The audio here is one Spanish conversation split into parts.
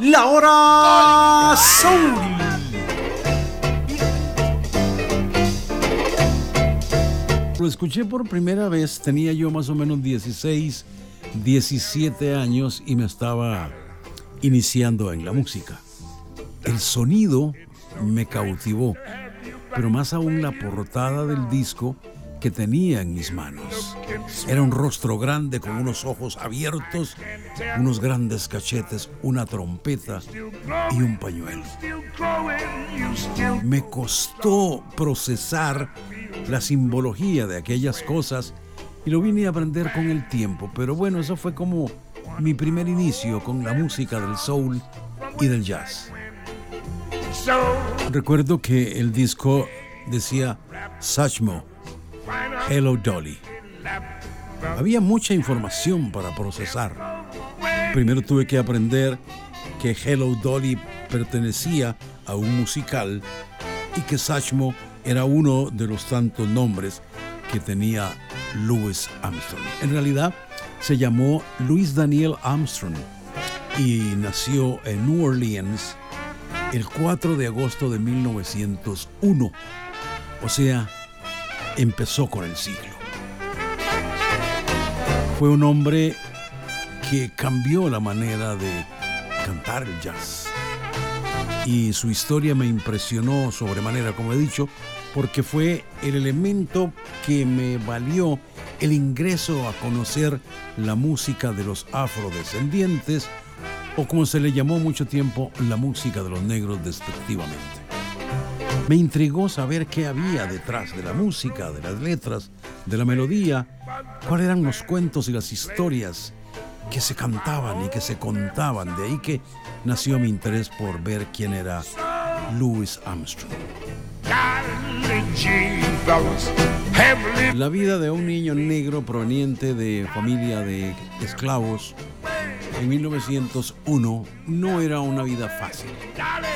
La hora Soul. Lo escuché por primera vez, tenía yo más o menos 16, 17 años y me estaba iniciando en la música. El sonido me cautivó, pero más aún la portada del disco que tenía en mis manos. Era un rostro grande con unos ojos abiertos, unos grandes cachetes, una trompeta y un pañuelo. Me costó procesar la simbología de aquellas cosas y lo vine a aprender con el tiempo, pero bueno, eso fue como mi primer inicio con la música del soul y del jazz. Recuerdo que el disco decía Sachmo, Hello Dolly. Había mucha información para procesar. Primero tuve que aprender que Hello Dolly pertenecía a un musical y que Sachmo era uno de los tantos nombres que tenía Louis Armstrong. En realidad se llamó Louis Daniel Armstrong y nació en New Orleans el 4 de agosto de 1901. O sea, empezó con el siglo. Fue un hombre que cambió la manera de cantar el jazz. Y su historia me impresionó sobremanera, como he dicho, porque fue el elemento que me valió el ingreso a conocer la música de los afrodescendientes, o como se le llamó mucho tiempo, la música de los negros despectivamente. Me intrigó saber qué había detrás de la música, de las letras, de la melodía, cuáles eran los cuentos y las historias que se cantaban y que se contaban. De ahí que nació mi interés por ver quién era Louis Armstrong. La vida de un niño negro proveniente de familia de esclavos en 1901 no era una vida fácil,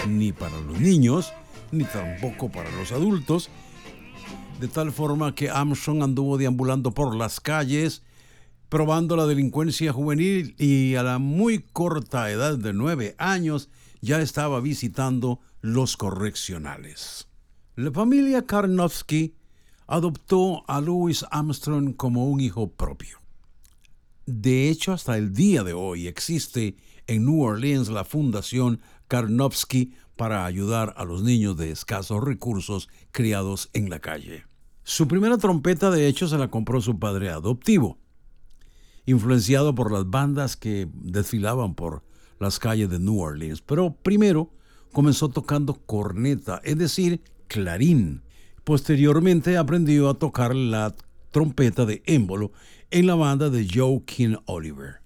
ni para los niños, ni tampoco para los adultos, de tal forma que Armstrong anduvo deambulando por las calles, probando la delincuencia juvenil y a la muy corta edad de nueve años ya estaba visitando los correccionales. La familia Karnowski adoptó a Louis Armstrong como un hijo propio. De hecho, hasta el día de hoy existe en New Orleans la Fundación Karnowski para ayudar a los niños de escasos recursos criados en la calle. Su primera trompeta, de hecho, se la compró su padre adoptivo, influenciado por las bandas que desfilaban por las calles de New Orleans. Pero primero comenzó tocando corneta, es decir, clarín. Posteriormente aprendió a tocar la trompeta de émbolo en la banda de Joe King Oliver.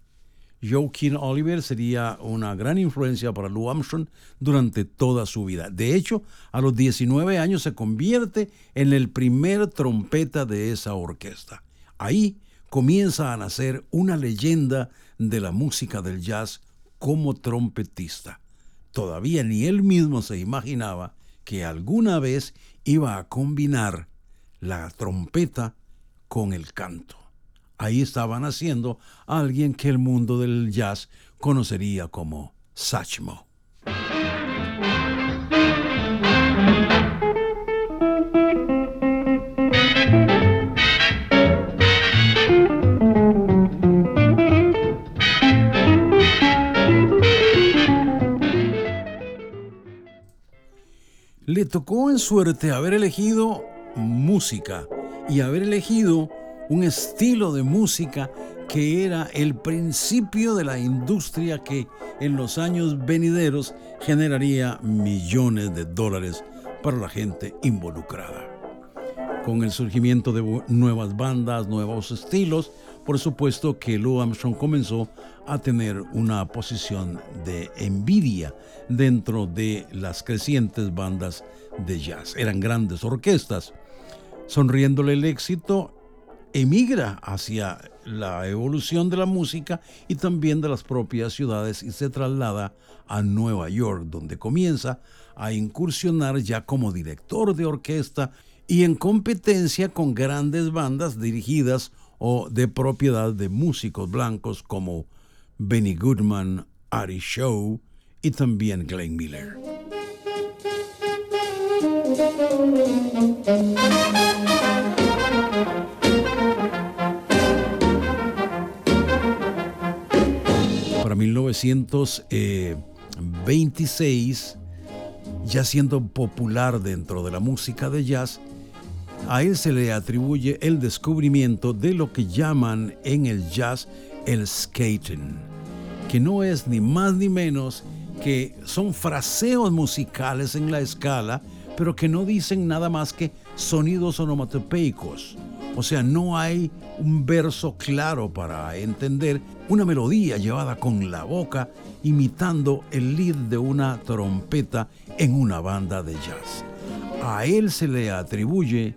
King Oliver sería una gran influencia para Lou Armstrong durante toda su vida. De hecho, a los 19 años se convierte en el primer trompeta de esa orquesta. Ahí comienza a nacer una leyenda de la música del jazz como trompetista. Todavía ni él mismo se imaginaba que alguna vez iba a combinar la trompeta con el canto. Ahí estaba naciendo alguien que el mundo del jazz conocería como Satchmo. Le tocó en suerte haber elegido música y haber elegido un estilo de música que era el principio de la industria que en los años venideros generaría millones de dólares para la gente involucrada. Con el surgimiento de nuevas bandas, nuevos estilos, por supuesto que Lou Armstrong comenzó a tener una posición de envidia dentro de las crecientes bandas de jazz. Eran grandes orquestas. Sonriéndole el éxito, emigra hacia la evolución de la música y también de las propias ciudades y se traslada a Nueva York, donde comienza a incursionar ya como director de orquesta y en competencia con grandes bandas dirigidas o de propiedad de músicos blancos como Benny Goodman, Ari Shaw y también Glenn Miller. 1926, ya siendo popular dentro de la música de jazz, a él se le atribuye el descubrimiento de lo que llaman en el jazz el skating, que no es ni más ni menos que son fraseos musicales en la escala, pero que no dicen nada más que sonidos onomatopeicos. O sea, no hay un verso claro para entender una melodía llevada con la boca imitando el lead de una trompeta en una banda de jazz. A él se le atribuye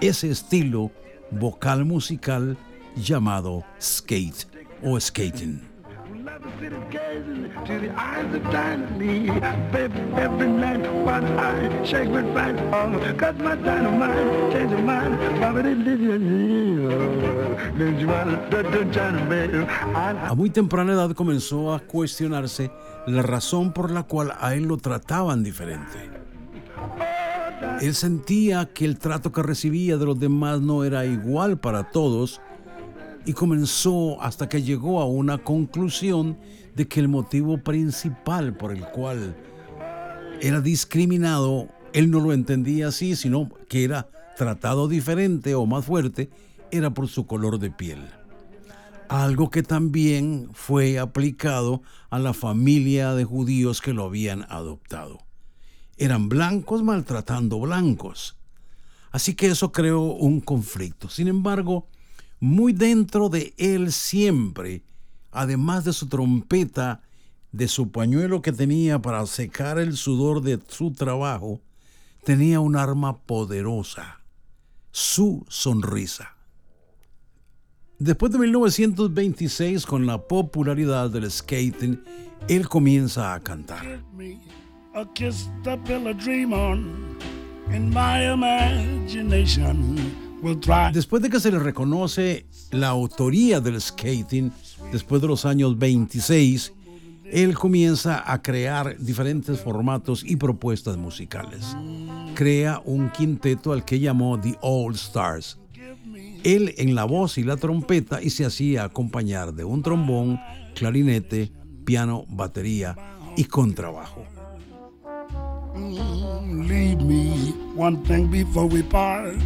ese estilo vocal musical llamado skate o skating. A muy temprana edad comenzó a cuestionarse la razón por la cual a él lo trataban diferente. Él sentía que el trato que recibía de los demás no era igual para todos y comenzó hasta que llegó a una conclusión de que el motivo principal por el cual era discriminado, él no lo entendía así, sino que era tratado diferente o más fuerte, era por su color de piel. Algo que también fue aplicado a la familia de judíos que lo habían adoptado eran blancos maltratando blancos. Así que eso creó un conflicto. Sin embargo, muy dentro de él siempre, además de su trompeta, de su pañuelo que tenía para secar el sudor de su trabajo, tenía un arma poderosa, su sonrisa. Después de 1926, con la popularidad del skating, él comienza a cantar. Después de que se le reconoce la autoría del skating, después de los años 26, él comienza a crear diferentes formatos y propuestas musicales. Crea un quinteto al que llamó The All Stars. Él en la voz y la trompeta y se hacía acompañar de un trombón, clarinete, piano, batería y contrabajo. leave me one thing before we part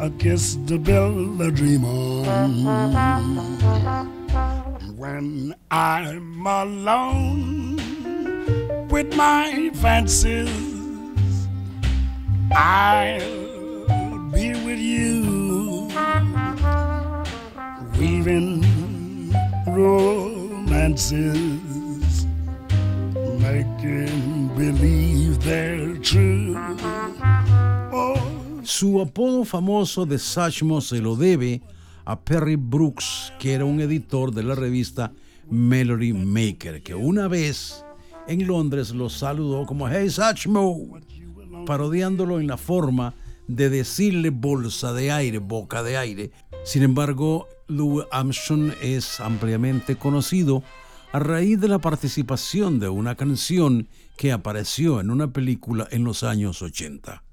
a kiss to build a dream on. When I'm alone with my fancies, I'll be with you, weaving romances, making believe they're true. Su apodo famoso de Satchmo se lo debe a Perry Brooks, que era un editor de la revista Melody Maker, que una vez en Londres lo saludó como Hey Satchmo, parodiándolo en la forma de decirle bolsa de aire, boca de aire. Sin embargo, Lou Armstrong es ampliamente conocido a raíz de la participación de una canción que apareció en una película en los años 80.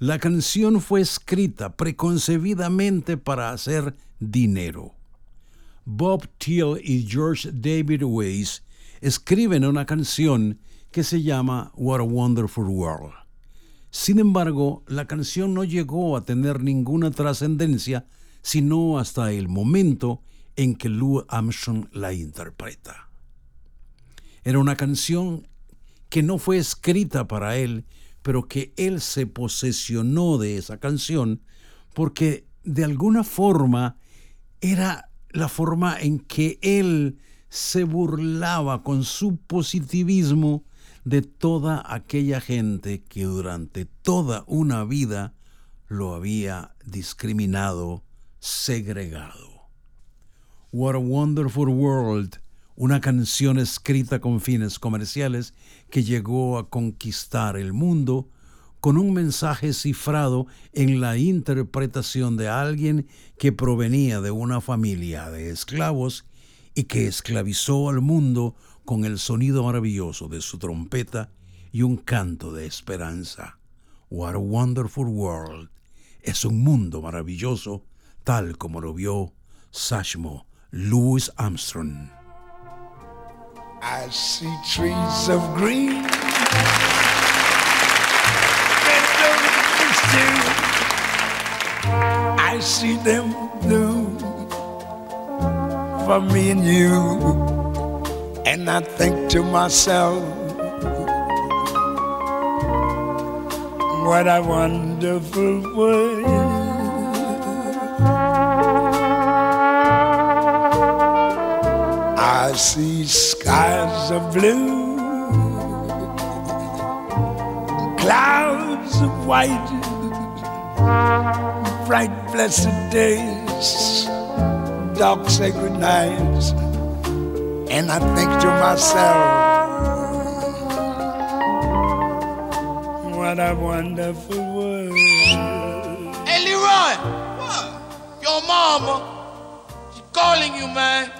La canción fue escrita preconcebidamente para hacer dinero. Bob Thiel y George David Weiss escriben una canción que se llama What a Wonderful World. Sin embargo, la canción no llegó a tener ninguna trascendencia sino hasta el momento en que Lou Armstrong la interpreta. Era una canción que no fue escrita para él, pero que él se posesionó de esa canción porque de alguna forma era la forma en que él se burlaba con su positivismo de toda aquella gente que durante toda una vida lo había discriminado, segregado. What a Wonderful World, una canción escrita con fines comerciales que llegó a conquistar el mundo con un mensaje cifrado en la interpretación de alguien que provenía de una familia de esclavos y que esclavizó al mundo con el sonido maravilloso de su trompeta y un canto de esperanza. What a wonderful world. Es un mundo maravilloso, tal como lo vio Sashmo Louis Armstrong. I see trees of green. I see them blue for me and you. And I think to myself, what a wonderful world. I see skies of blue, clouds of white, bright blessed days, dark sacred nights, and I think to myself, what a wonderful world. Hey, Leroy! What? Your mama, she calling you, man.